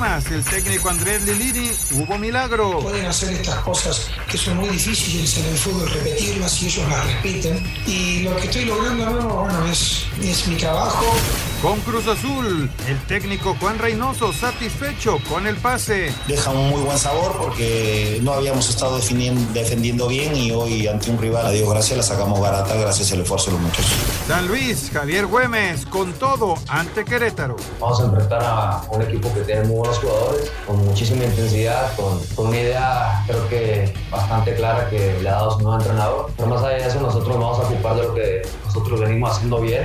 Pumas, el técnico Andrés Lilini, hubo milagro. Pueden hacer estas cosas que son muy difíciles en el fútbol, repetirlas y ellos las repiten. Y lo que estoy logrando bueno, es, es mi trabajo. Con Cruz Azul, el técnico Juan Reynoso satisfecho con el pase. Deja un muy buen sabor porque no habíamos estado defendiendo bien y hoy ante un rival, a Dios gracias, la sacamos barata gracias al esfuerzo de los muchachos. San Luis, Javier Güemes, con todo ante Querétaro. Vamos a enfrentar a un equipo que tiene muy buenos jugadores, con muchísima intensidad, con, con una idea creo que bastante clara que le ha dado su nuevo entrenador. Pero más allá de eso, nosotros vamos a ocupar de lo que nosotros venimos haciendo bien.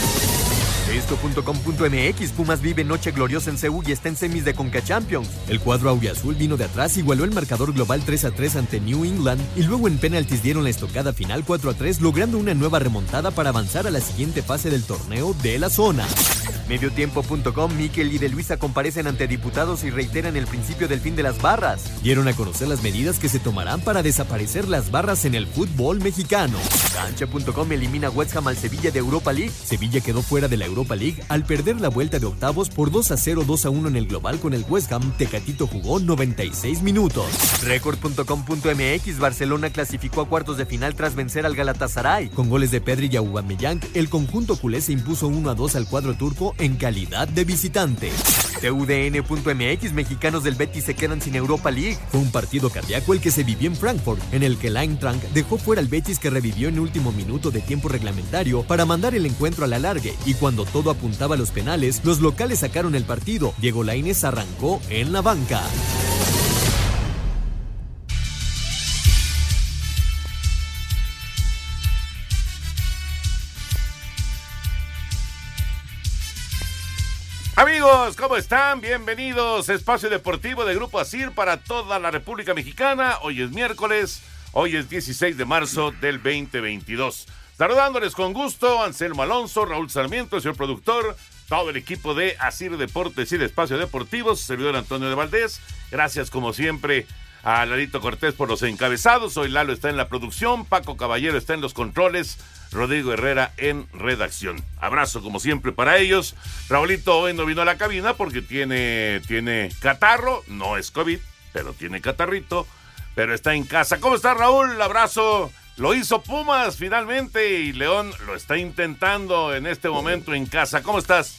Esto.com.mx Pumas vive noche gloriosa en Seúl y está en semis de Conca Champions. El cuadro azul vino de atrás, igualó el marcador global 3 a 3 ante New England y luego en penaltis dieron la estocada final 4 a 3, logrando una nueva remontada para avanzar a la siguiente fase del torneo de la zona. Mediotiempo.com, Miquel y de Luisa comparecen ante diputados y reiteran el principio del fin de las barras. Dieron a conocer las medidas que se tomarán para desaparecer las barras en el fútbol mexicano. Cancha.com elimina West Ham al Sevilla de Europa League. Sevilla quedó fuera de la Europa League al perder la vuelta de octavos por 2 a 0, 2 a 1 en el global con el West Ham. Tecatito jugó 96 minutos. Record.com.mx Barcelona clasificó a cuartos de final tras vencer al Galatasaray. Con goles de Pedri y Aubameyang, el conjunto culé se impuso 1 a 2 al cuadro turco en calidad de visitante. TUDN.mx Mexicanos del Betis se quedan sin Europa League. Fue un partido cardíaco el que se vivió en Frankfurt, en el que Eintracht dejó fuera al Betis que revivió en último minuto de tiempo reglamentario para mandar el encuentro a la largue y cuando todo apuntaba a los penales, los locales sacaron el partido. Diego Lainez arrancó en la banca. Amigos, ¿cómo están? Bienvenidos a Espacio Deportivo de Grupo Asir para toda la República Mexicana. Hoy es miércoles, hoy es 16 de marzo del 2022. Saludándoles con gusto, Anselmo Alonso, Raúl Sarmiento, señor productor, todo el equipo de Asir Deportes y de Espacio Deportivo, servidor Antonio de Valdés. Gracias, como siempre, a Larito Cortés por los encabezados. Hoy Lalo está en la producción, Paco Caballero está en los controles. Rodrigo Herrera en redacción. Abrazo como siempre para ellos. Raulito hoy no vino a la cabina porque tiene, tiene catarro, no es COVID, pero tiene catarrito, pero está en casa. ¿Cómo está Raúl? Abrazo. Lo hizo Pumas finalmente y León lo está intentando en este momento en casa. ¿Cómo estás?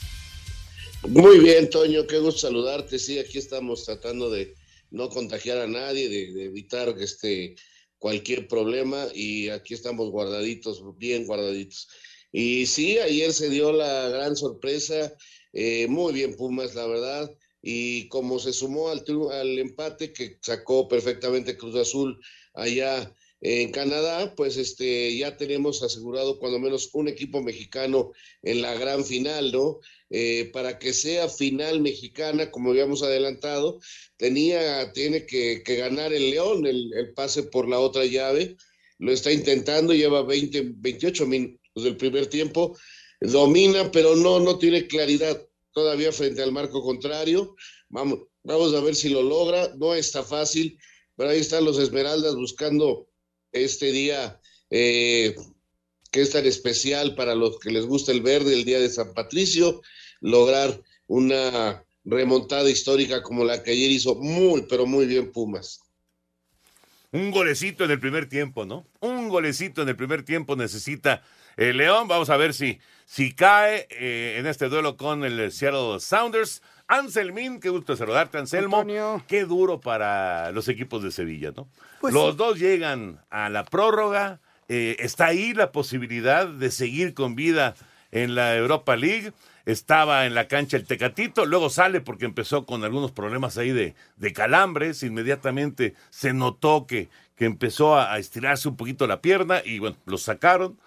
Muy bien, Toño, qué gusto saludarte. Sí, aquí estamos tratando de no contagiar a nadie, de, evitar este cualquier problema y aquí estamos guardaditos, bien guardaditos. Y sí, ayer se dio la gran sorpresa, eh, muy bien Pumas, la verdad, y como se sumó al, al empate que sacó perfectamente Cruz Azul allá en Canadá, pues este, ya tenemos asegurado cuando menos un equipo mexicano en la gran final, ¿no? Eh, para que sea final mexicana, como habíamos adelantado, tenía, tiene que, ganar el León el, el, pase por la otra llave, lo está intentando, lleva 20, 28 minutos del primer tiempo, domina, pero no, no tiene claridad todavía frente al marco contrario. Vamos, vamos a ver si lo logra, no está fácil, pero ahí están los Esmeraldas buscando este día eh, que es tan especial para los que les gusta el verde, el día de San Patricio, lograr una remontada histórica como la que ayer hizo muy, pero muy bien Pumas. Un golecito en el primer tiempo, ¿no? Un golecito en el primer tiempo necesita el León. Vamos a ver si, si cae eh, en este duelo con el Seattle Sounders. Anselmín, qué gusto saludarte, Anselmo. Antonio. Qué duro para los equipos de Sevilla, ¿no? Pues los sí. dos llegan a la prórroga. eh, está ahí la posibilidad de seguir con vida en la Europa League. Estaba en la cancha el Tecatito, luego sale porque empezó con algunos problemas ahí de, de calambres. Inmediatamente se notó que, que empezó a, a estirarse un poquito la pierna y bueno, lo sacaron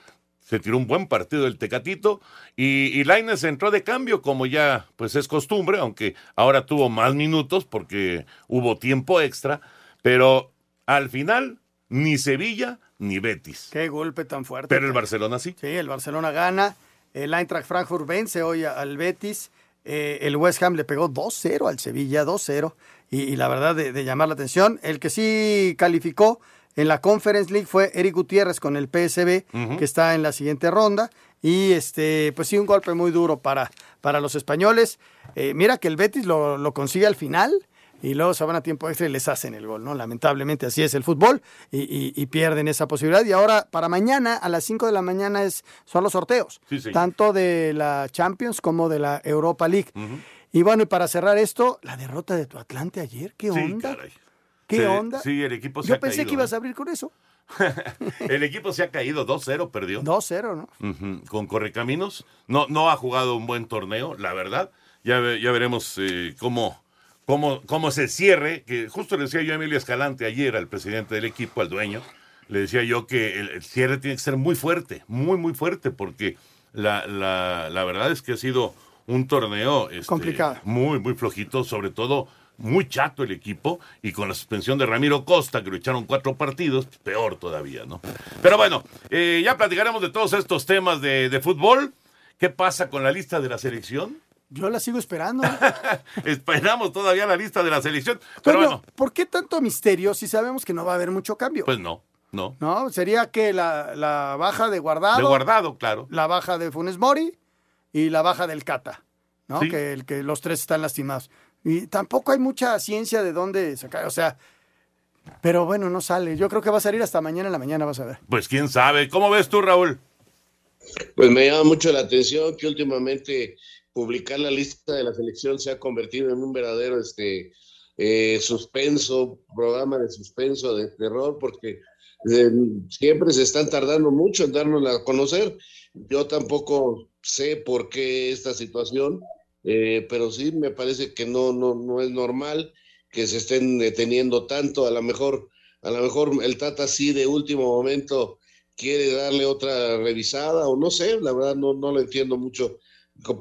se tiró un buen partido el Tecatito y, y Lainez entró de cambio como ya pues es costumbre, aunque ahora tuvo más minutos porque hubo tiempo extra, pero al final ni Sevilla ni Betis. Qué golpe tan fuerte. Pero el Barcelona sí. Sí, el Barcelona gana, el Eintracht Frankfurt vence hoy al Betis, eh, el West Ham le pegó 2-0 al Sevilla, 2-0, y, y, la verdad de, de llamar la atención, el que sí calificó en la Conference League fue Eric Gutiérrez con el PSB, uh -huh. que está en la siguiente ronda. Y este, pues sí, un golpe muy duro para, para los españoles. Eh, mira que el Betis lo, lo, consigue al final y luego se van a tiempo extra y les hacen el gol, ¿no? Lamentablemente así es el fútbol y, y, y pierden esa posibilidad. Y ahora, para mañana, a las 5 de la mañana, es, son los sorteos, sí, sí. tanto de la Champions como de la Europa League. Uh -huh. Y bueno, y para cerrar esto, la derrota de tu Atlante ayer, ¿qué onda? Sí, caray. ¿Qué onda? Sí, el equipo se Yo ha pensé caído, que ibas ¿eh? a abrir con eso. el equipo se ha caído 2-0, perdió. 2-0, ¿no? Uh -huh. Con Correcaminos. No, no ha jugado un buen torneo, la verdad. Ya, ya veremos eh, cómo, cómo, cómo se cierre. Que justo le decía yo a Emilio Escalante ayer, al presidente del equipo, al dueño, le decía yo que el, el cierre tiene que ser muy fuerte, muy, muy fuerte, porque la, la, la verdad es que ha sido un torneo este, complicado. Muy, muy flojito, sobre todo muy chato el equipo y con la suspensión de Ramiro Costa, que lo echaron cuatro partidos, peor todavía, ¿no? Pero bueno, eh, ya platicaremos de todos estos temas de, de, fútbol. ¿Qué pasa con la lista de la selección? Yo la sigo esperando. Esperamos todavía la lista de la selección. Pero bueno, bueno, ¿por qué tanto misterio si sabemos que no va a haber mucho cambio? Pues no, no. No, sería que la, la baja de guardado. De guardado, claro. La baja de Funes Mori y la baja del Cata, ¿no? Sí. Que, el, que los tres están lastimados. Y tampoco hay mucha ciencia de dónde sacar, o sea, pero bueno, no sale. Yo creo que va a salir hasta mañana en la mañana, vas a ver. Pues quién sabe. ¿Cómo ves tú, Raúl? Pues me llama mucho la atención que últimamente publicar la lista de la selección se ha convertido en un verdadero este, eh, suspenso, programa de suspenso, de terror, porque eh, siempre se están tardando mucho en darnos a conocer. Yo tampoco sé por qué esta situación, eh, pero sí me parece que no, no, no es normal que se estén deteniendo tanto. A lo mejor, a lo mejor el Tata sí de último momento quiere darle otra revisada, o no sé, la verdad no, no lo entiendo mucho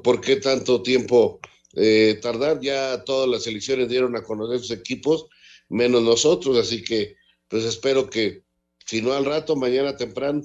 por qué tanto tiempo eh, tardar. Ya todas las elecciones dieron a conocer sus equipos, menos nosotros, así que pues espero que, si no al rato, mañana temprano.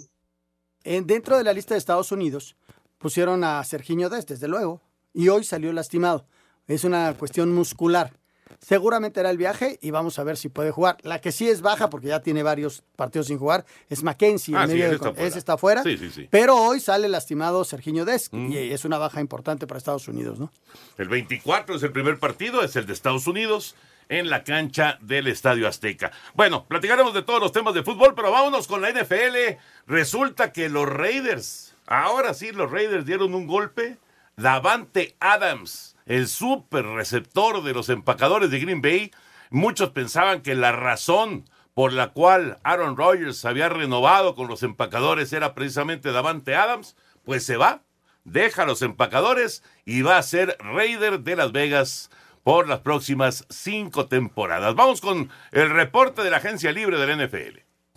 En, dentro de la lista de Estados Unidos pusieron a Serginho Dest, desde luego, y hoy salió lastimado. Es una cuestión muscular. Seguramente hará el viaje y vamos a ver si puede jugar. La que sí es baja, porque ya tiene varios partidos sin jugar, es Mackenzie. Ah, en sí, medio ese de- está fuera. ese está fuera. Sí, sí, sí. Pero hoy sale lastimado Serginho Dest Mm. y es una baja importante para Estados Unidos, ¿no? El 24 es el primer partido, es el de Estados Unidos en la cancha del Estadio Azteca. Bueno, platicaremos de todos los temas de fútbol, pero vámonos con la NFL. Resulta que los Raiders, ahora sí, los Raiders dieron un golpe. Davante Adams, el super receptor de los empacadores de Green Bay, muchos pensaban que la razón por la cual Aaron Rodgers había renovado con los empacadores era precisamente Davante Adams, pues se va, deja los empacadores y va a ser Raider de Las Vegas por las próximas cinco temporadas. Vamos con el reporte de la agencia libre del NFL.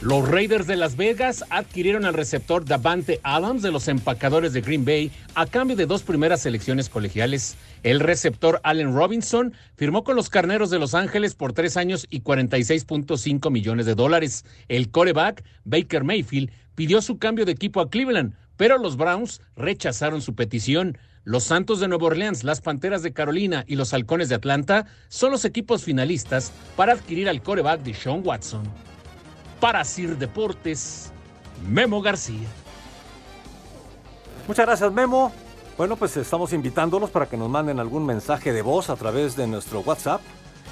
Los Raiders de Las Vegas adquirieron al receptor Davante Adams de los empacadores de Green Bay a cambio de dos primeras selecciones colegiales. El receptor Allen Robinson firmó con los Carneros de Los Ángeles por tres años y 46.5 millones de dólares. El coreback Baker Mayfield pidió su cambio de equipo a Cleveland, pero los Browns rechazaron su petición. Los Santos de Nueva Orleans, las Panteras de Carolina y los Halcones de Atlanta son los equipos finalistas para adquirir al coreback de Sean Watson. Para Sir Deportes, Memo García. Muchas gracias, Memo. Bueno, pues estamos invitándolos para que nos manden algún mensaje de voz a través de nuestro WhatsApp,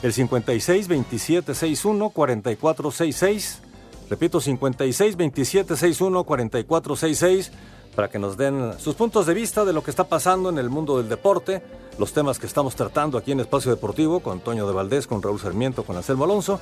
el 56 27 61 44 66. Repito, 56 27 61 44 66 para que nos den sus puntos de vista de lo que está pasando en el mundo del deporte, los temas que estamos tratando aquí en Espacio Deportivo con Antonio de Valdés, con Raúl Sarmiento, con Anselmo Alonso.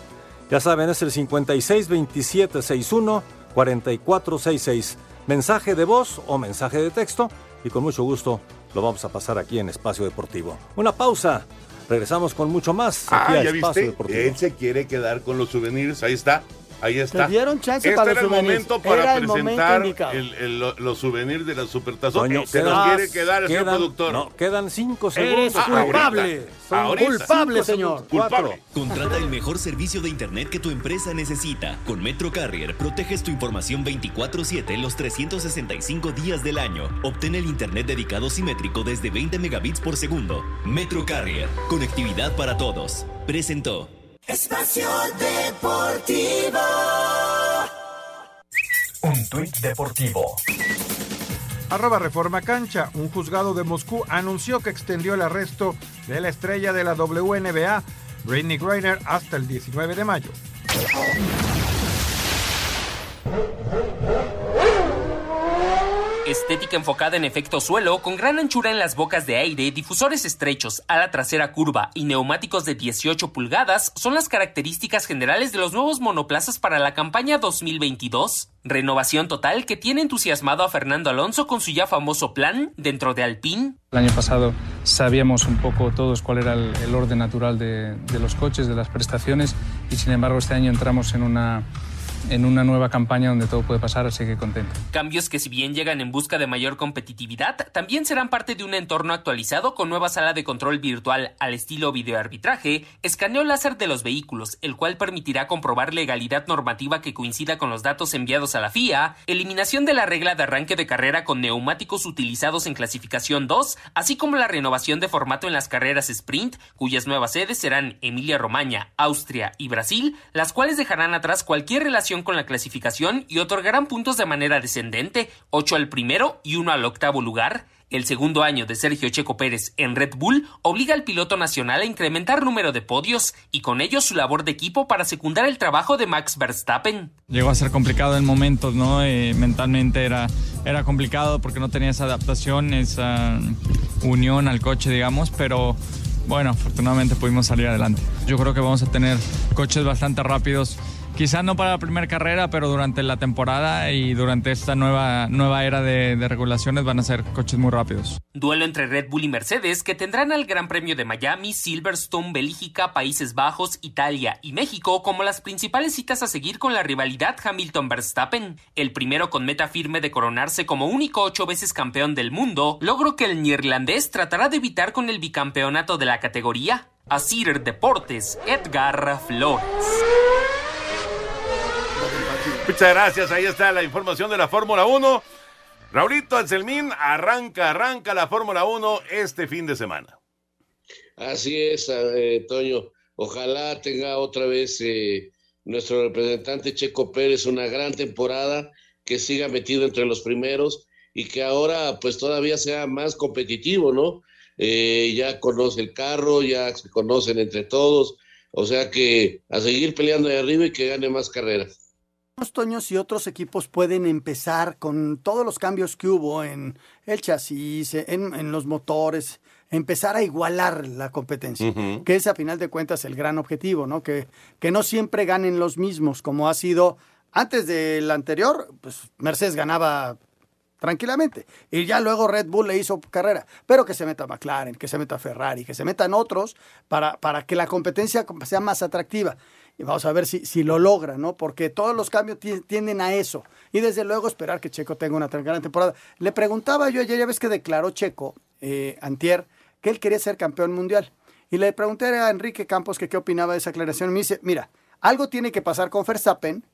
Ya saben, es el 56 27 61 44 66. Mensaje de voz o mensaje de texto y con mucho gusto lo vamos a pasar aquí en Espacio Deportivo. Una pausa. Regresamos con mucho más aquí Ah, a ya Espacio viste. Deportivo. Él se quiere quedar con los souvenirs. Ahí está. Ahí está. Te dieron chance este para era el souvenirs. momento para Era el momento presentar el- el- lo- los souvenirs de la Supertazón. Toño, se los quedan- quiere quedar el señor quedan- productor. No, quedan cinco Eres segundos. culpable. Ahorita. culpable, Cinco señor. Culpable. Cuatro. Contrata el mejor servicio de Internet que tu empresa necesita. Con Metro Carrier proteges tu información 24/7 los 365 días del año. Obtén el Internet dedicado simétrico desde 20 megabits por segundo. Metro Carrier, conectividad para todos. Presentó. Espacio Deportivo. Un tuit deportivo. Arroba Reforma Cancha. Un juzgado de Moscú anunció que extendió el arresto de la estrella de la WNBA, Britney Griner, hasta el 19 de mayo. Estética enfocada en efecto suelo, con gran anchura en las bocas de aire, difusores estrechos, ala trasera curva y neumáticos de 18 pulgadas son las características generales de los nuevos monoplazas para la campaña 2022. Renovación total que tiene entusiasmado a Fernando Alonso con su ya famoso plan dentro de Alpine. El año pasado sabíamos un poco todos cuál era el, orden natural de los coches, de las prestaciones, y sin embargo este año entramos en una, en una nueva campaña donde todo puede pasar, así que contento. Cambios que si bien llegan en busca de mayor competitividad, también serán parte de un entorno actualizado con nueva sala de control virtual al estilo videoarbitraje, escaneo láser de los vehículos, el cual permitirá comprobar legalidad normativa que coincida con los datos enviados a la FIA, eliminación de la regla de arranque de carrera con neumáticos utilizados en clasificación 2, así como la renovación de formato en las carreras sprint, cuyas nuevas sedes serán Emilia Romagna, Austria y Brasil, las cuales dejarán atrás cualquier relación con la clasificación y otorgarán puntos de manera descendente, 8 al primero y 1 al octavo lugar. El segundo año de Sergio Checo Pérez en Red Bull obliga al piloto nacional a incrementar número de podios y con ello su labor de equipo para secundar el trabajo de Max Verstappen. Llegó a ser complicado en momentos, ¿no? Eh, mentalmente era, era complicado porque no tenía esa adaptación, esa unión al coche, digamos, pero bueno, afortunadamente pudimos salir adelante. Yo creo que vamos a tener coches bastante rápidos. Quizás no para la primera carrera, pero durante la temporada y durante esta nueva, nueva era de, regulaciones van a ser coches muy rápidos. Duelo entre Red Bull y Mercedes que tendrán al Gran Premio de Miami, Silverstone, Bélgica, Países Bajos, Italia y México como las principales citas a seguir con la rivalidad Hamilton-Verstappen. El primero con meta firme de coronarse como único ocho veces campeón del mundo, logro que el neerlandés tratará de evitar con el bicampeonato de la categoría. Asir Deportes, Edgar Flores. Muchas gracias. Ahí está la información de la Fórmula 1. Raulito Anselmín, arranca, arranca la Fórmula 1 este fin de semana. Así es, eh, Toño. Ojalá tenga otra vez eh, nuestro representante Checo Pérez una gran temporada, que siga metido entre los primeros y que ahora pues todavía sea más competitivo, ¿no? Eh, ya conoce el carro, ya se conocen entre todos, o sea que a seguir peleando de arriba y que gane más carreras. Toño, si otros equipos pueden empezar con todos los cambios que hubo en el chasis, en, en los motores, empezar a igualar la competencia, que es a final de cuentas el gran objetivo, ¿no? Que, que no siempre ganen los mismos, como ha sido antes del anterior, pues Mercedes ganaba tranquilamente. Y ya luego Red Bull le hizo carrera. Pero que se meta McLaren, que se meta Ferrari, que se metan otros para, para que la competencia sea más atractiva. Y vamos a ver si, si lo logra, ¿no? Porque todos los cambios ti- tienden a eso. Y desde luego esperar que Checo tenga una gran temporada. Le preguntaba yo ayer, ya ves que declaró Checo, eh, Antier, que él quería ser campeón mundial. Y le pregunté a Enrique Campos que qué opinaba de esa aclaración. Me dice, mira, algo tiene que pasar con Verstappen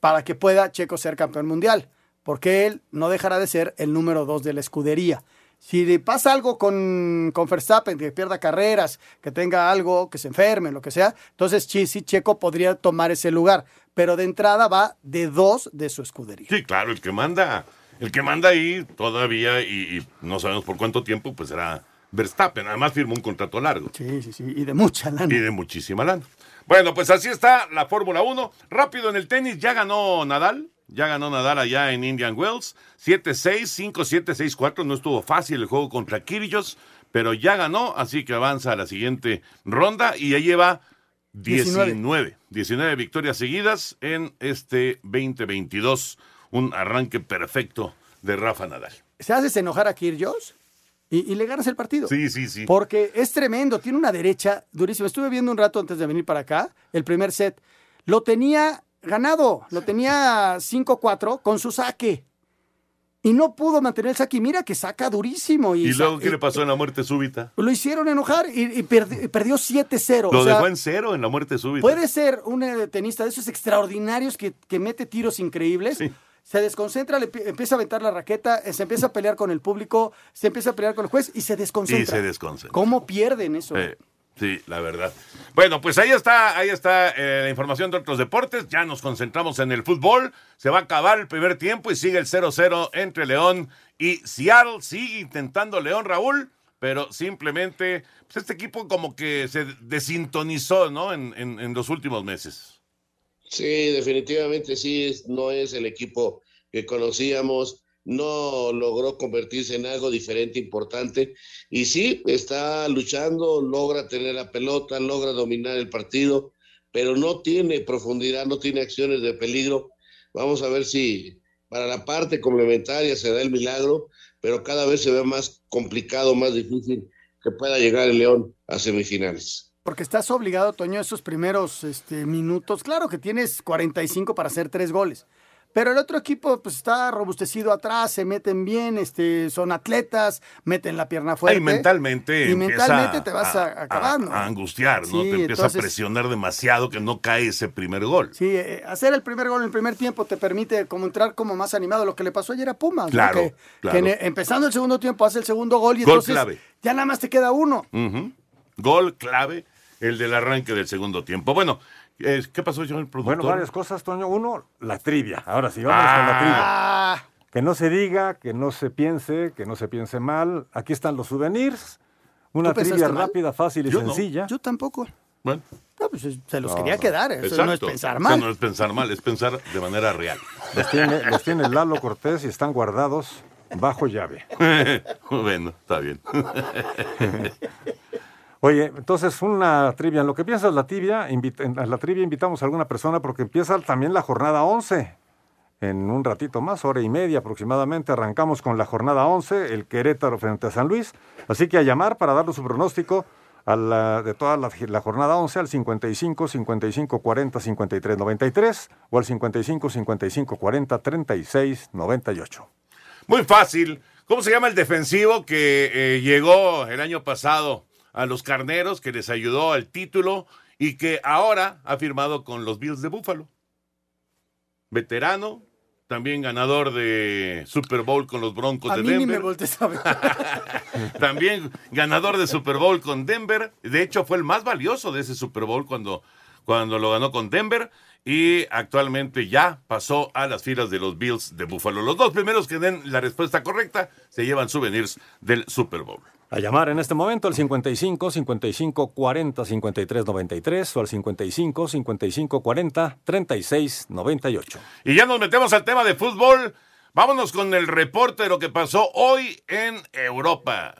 para que pueda Checo ser campeón mundial, porque él no dejará de ser el número dos de la escudería. Si le pasa algo con, con Verstappen, que pierda carreras, que tenga algo, que se enferme, lo que sea, entonces sí, sí, Checo podría tomar ese lugar, pero de entrada va de dos de su escudería. Sí, claro, el que manda, el que manda ahí todavía y, y no sabemos por cuánto tiempo, pues será Verstappen. Además firmó un contrato largo. Sí, sí, sí. Y de mucha lana. Y de muchísima lana. Bueno, pues así está la Fórmula 1. Rápido en el tenis, ya ganó Nadal. Ya ganó Nadal allá en Indian Wells. 7-6, 5-7, 6-4. No estuvo fácil el juego contra Kyrgios, pero ya ganó, así que avanza a la siguiente ronda y ya lleva 19. 19, victorias seguidas en este 2022. Un arranque perfecto de Rafa Nadal. ¿Se haces enojar a Kyrgios? Y, y, le ganas el partido. Sí, sí, sí. Porque es tremendo, tiene una derecha durísima. Estuve viendo un rato antes de venir para acá, el primer set. Lo tenía ganado, lo tenía 5-4 con su saque. Y no pudo mantener el saque. Y mira que saca durísimo. ¿Y, ¿Y luego qué le pasó en la muerte súbita? Lo hicieron enojar y, y perdi perdió 7-0. Lo o sea, dejó en cero en la muerte súbita. Puede ser un eh, tenista de esos extraordinarios que, que mete tiros increíbles. Sí. Se desconcentra, le empieza a aventar la raqueta, eh, se empieza a pelear con el público, se empieza a pelear con el juez y se desconcentra. Y se desconcentra. ¿Cómo pierden eso? Eh, sí, la verdad. Bueno, pues ahí está, ahí está eh, la información de otros deportes. Ya nos concentramos en el fútbol. Se va a acabar el primer tiempo y sigue el 0-0 entre León y Seattle. Sigue intentando León, Raúl, pero simplemente pues este equipo como que se desintonizó, ¿no? En, en, en los últimos meses. Sí, definitivamente sí, no es el equipo que conocíamos, no logró convertirse en algo diferente, importante, y sí, está luchando, logra tener la pelota, logra dominar el partido, pero no tiene profundidad, no tiene acciones de peligro. Vamos a ver si para la parte complementaria se da el milagro, pero cada vez se ve más complicado, más difícil que pueda llegar el León a semifinales porque estás obligado, Toño, esos primeros este, minutos. Claro que tienes 45 para hacer tres goles. Pero el otro equipo pues está robustecido atrás, se meten bien, este, son atletas, meten la pierna fuerte. Y mentalmente. Y mentalmente te vas a, acabando. A, a, angustiar, ¿no? Sí, te empieza entonces, a presionar demasiado que no cae ese primer gol. Sí, eh, hacer el primer gol en el primer tiempo te permite como entrar como más animado. Lo que le pasó ayer a Pumas. Claro, ¿no? que, claro. Que empezando el segundo tiempo hace el segundo gol y gol entonces clave. ya nada más te queda uno. Uh -huh. Gol clave el del arranque del segundo tiempo. Bueno, ¿qué pasó, señor productor? Bueno, varias cosas, Toño. Uno, la trivia. Ahora sí, vamos ah. con la trivia. Que no se diga, que no se piense, que no se piense mal. Aquí están los souvenirs. Una trivia rápida, fácil y Yo sencilla. No. Yo tampoco. Bueno. No, pues se los no, quería quedar. Eso Exacto. no es pensar mal. Eso no es pensar mal, es pensar de manera real. Los tiene, los tiene Lalo Cortés y están guardados bajo llave. bueno, está bien. Oye, entonces una trivia. En lo que piensas la tibia, la trivia invitamos a alguna persona porque empieza también la jornada 11. En un ratito más, hora y media aproximadamente, arrancamos con la jornada 11, el Querétaro frente a San Luis. Así que a llamar para darle su pronóstico a la, de toda la, la, jornada 11 al 55 55 40 53 93 o al 55 55 40 36 98. Muy fácil. ¿Cómo se llama el defensivo que eh, llegó el año pasado a los Carneros, que les ayudó al título y que ahora ha firmado con los Bills de Buffalo. Veterano, también ganador de Super Bowl con los Broncos a de mí Denver. Ni me voltees a ver. también ganador de Super Bowl con Denver. De hecho, fue el más valioso de ese Super Bowl cuando, cuando lo ganó con Denver. Y actualmente ya pasó a las filas de los Bills de Buffalo. Los dos primeros que den la respuesta correcta se llevan souvenirs del Super Bowl. A llamar en este momento al 55 55 40 53 93 o al 55 55 40 36 98. Y ya nos metemos al tema de fútbol. Vámonos con el reporte de lo que pasó hoy en Europa.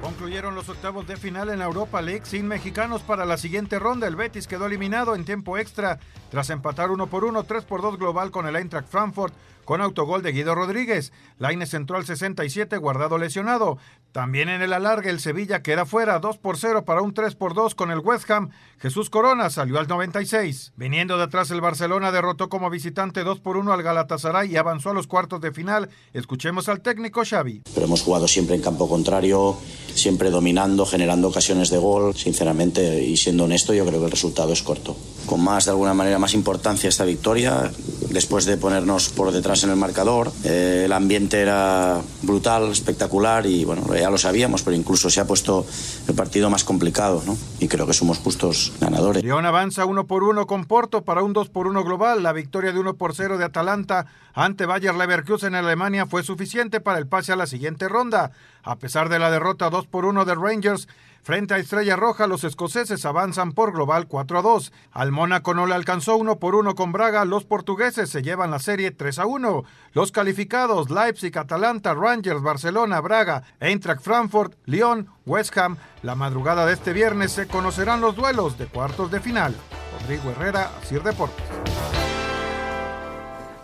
Concluyeron los octavos de final en la Europa League sin mexicanos para la siguiente ronda. El Betis quedó eliminado en tiempo extra tras empatar uno por uno, 3 por 2 global con el Eintracht Frankfurt con autogol de Guido Rodríguez. Laine entró al 67, guardado lesionado. También en el alargue, el Sevilla queda fuera 2 por 0 para un 3 por 2 con el West Ham. Jesús Corona salió al 96. Viniendo de atrás, el Barcelona derrotó como visitante 2 por 1 al Galatasaray y avanzó a los cuartos de final. Escuchemos al técnico Xavi. Pero hemos jugado siempre en campo contrario, siempre dominando, generando ocasiones de gol. Sinceramente, y siendo honesto, yo creo que el resultado es corto. Con más, de alguna manera, más importancia esta victoria, después de ponernos por detrás en el marcador. Eh, el ambiente era brutal, espectacular y bueno, ya lo sabíamos, pero incluso se ha puesto el partido más complicado, ¿no? Y creo que somos justos ganadores. León avanza uno por uno con Porto para un 2 por 1 global. La victoria de 1 por 0 de Atalanta ante Bayer Leverkusen en Alemania fue suficiente para el pase a la siguiente ronda. A pesar de la derrota 2 por 1 de Rangers, Frente a Estrella Roja, los escoceses avanzan por global 4 a 2. Al Mónaco no le alcanzó 1 por 1 con Braga. Los portugueses se llevan la serie 3 a 1. Los calificados Leipzig, Atalanta, Rangers, Barcelona, Braga, Eintracht Frankfurt, Lyon, West Ham. La madrugada de este viernes se conocerán los duelos de cuartos de final. Rodrigo Herrera, Sir Deportes.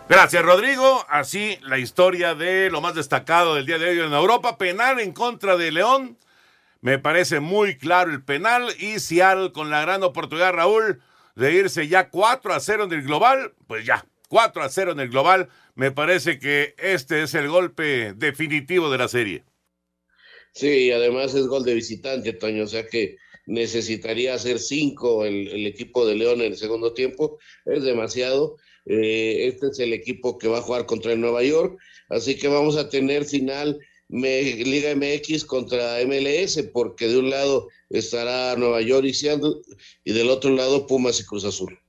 Gracias, Rodrigo. Así la historia de lo más destacado del día de hoy en Europa. Penal en contra de León. Me parece muy claro el penal y Sial con la gran oportunidad, Raúl, de irse ya 4 a 0 en el global, pues ya, 4 a 0 en el global. Me parece que este es el golpe definitivo de la serie. Sí, además es gol de visitante, Toño, o sea que necesitaría hacer 5 el, equipo de León en el segundo tiempo, es demasiado. Eh, este es el equipo que va a jugar contra el Nueva York, así que vamos a tener final Liga MX contra MLS, porque de un lado estará Nueva York y Seattle, y del otro lado Pumas y Cruz Azul.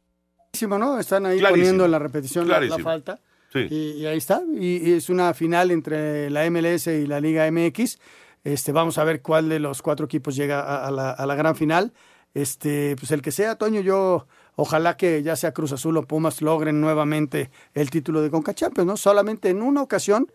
¿no? Están ahí poniendo en la repetición la, falta. Y, ahí está. Y, es una final entre la MLS y la Liga MX. Este, vamos a ver cuál de los cuatro equipos llega a, la, a la, gran final. Este, pues el que sea, Toño, yo ojalá que ya sea Cruz Azul o Pumas logren nuevamente el título de Conca Champions, ¿no? Solamente en una ocasión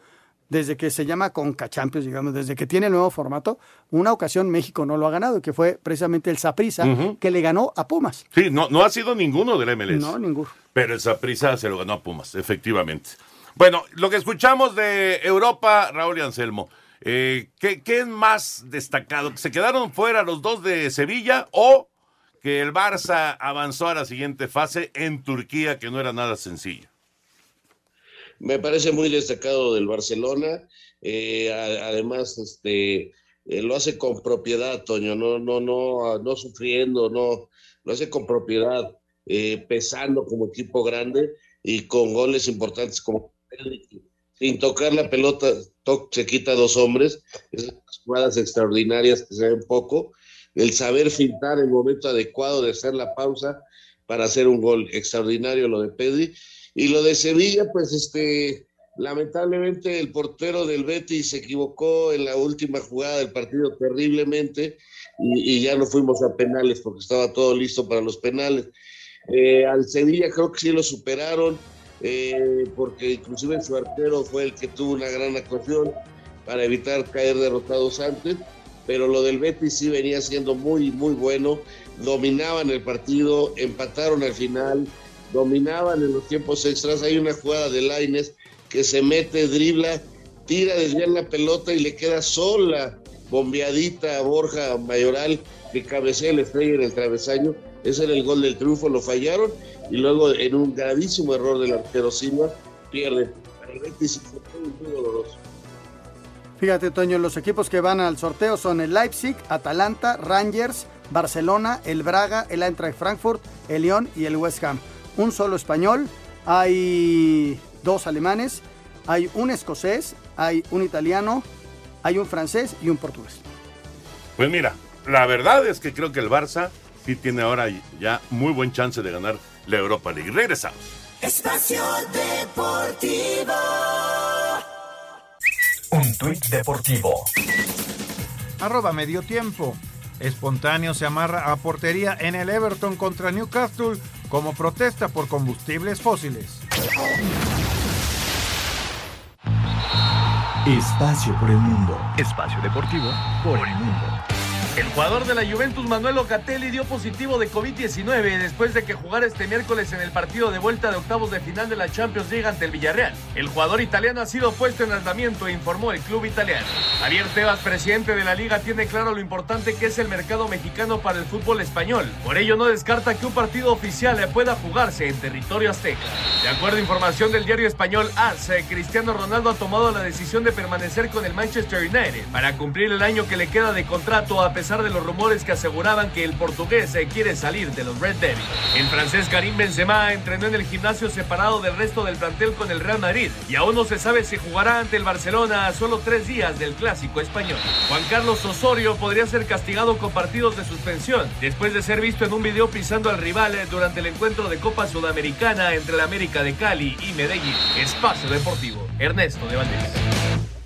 desde que se llama Conca Champions, digamos, desde que tiene el nuevo formato, una ocasión México no lo ha ganado, que fue precisamente el Saprisa, que le ganó a Pumas. Sí, no, no ha sido ninguno del MLS. No, ninguno. Pero el Saprisa se lo ganó a Pumas, efectivamente. Bueno, lo que escuchamos de Europa, Raúl y Anselmo, eh, ¿qué, ¿qué, es más destacado? ¿Se quedaron fuera los dos de Sevilla o que el Barça avanzó a la siguiente fase en Turquía, que no era nada sencillo? Me parece muy destacado del Barcelona. Eh, además, este, eh, lo hace con propiedad, Toño, no, no, no, no sufriendo, no, lo hace con propiedad, eh, pesando como equipo grande y con goles importantes como sin tocar la pelota, se quita dos hombres, esas jugadas extraordinarias que se ven poco, el saber filtrar el momento adecuado de hacer la pausa para hacer un gol extraordinario lo de Pedri y lo de Sevilla, pues este, lamentablemente el portero del Betis se equivocó en la última jugada del partido terriblemente y, ya no fuimos a penales porque estaba todo listo para los penales. Eh, al Sevilla creo que sí lo superaron eh, porque inclusive su arquero fue el que tuvo una gran actuación para evitar caer derrotados antes, pero lo del Betis sí venía siendo muy, muy bueno, dominaban el partido, empataron al final, dominaban en los tiempos extras. Hay una jugada de Laines que se mete, dribla, tira, desvía la pelota y le queda sola, bombeadita a Borja Mayoral, que cabecea el estrella en el travesaño. Ese era el gol del triunfo, lo fallaron y luego en un gravísimo error del arquero Silva pierde. Fíjate, Toño, los equipos que van al sorteo son el Leipzig, Atalanta, Rangers, Barcelona, el Braga, el Eintracht Frankfurt, el Lyon y el West Ham un solo español, hay dos alemanes, hay un escocés, hay un italiano, hay un francés y un portugués. Pues mira, la verdad es que creo que el Barça sí tiene ahora ya muy buen chance de ganar la Europa League. Regresamos. Espacio Deportivo. Un tuit deportivo. Arroba medio tiempo. Espontáneo se amarra a portería en el Everton contra Newcastle como protesta por combustibles fósiles. Espacio por el mundo. Espacio deportivo por el mundo. El jugador de la Juventus Manuel Locatelli dio positivo de COVID-19 después de que jugara este miércoles en el partido de vuelta de octavos de final de la Champions League ante el Villarreal. El jugador italiano ha sido puesto en aislamiento, informó el club italiano. Javier Tebas, presidente de la liga, tiene claro lo importante que es el mercado mexicano para el fútbol español. Por ello no descarta que un partido oficial pueda jugarse en territorio azteca. De acuerdo a información del diario español AS, Cristiano Ronaldo ha tomado la decisión de permanecer con el Manchester United para cumplir el año que le queda de contrato a pesar pesar de los rumores que aseguraban que el portugués se quiere salir de los Red Devils. El francés Karim Benzema entrenó en el gimnasio separado del resto del plantel con el Real Madrid y aún no se sabe si jugará ante el Barcelona a solo tres días del clásico español. Juan Carlos Osorio podría ser castigado con partidos de suspensión después de ser visto en un video pisando al rival durante el encuentro de Copa Sudamericana entre la América de Cali y Medellín. Espacio Deportivo, Ernesto de Valdés.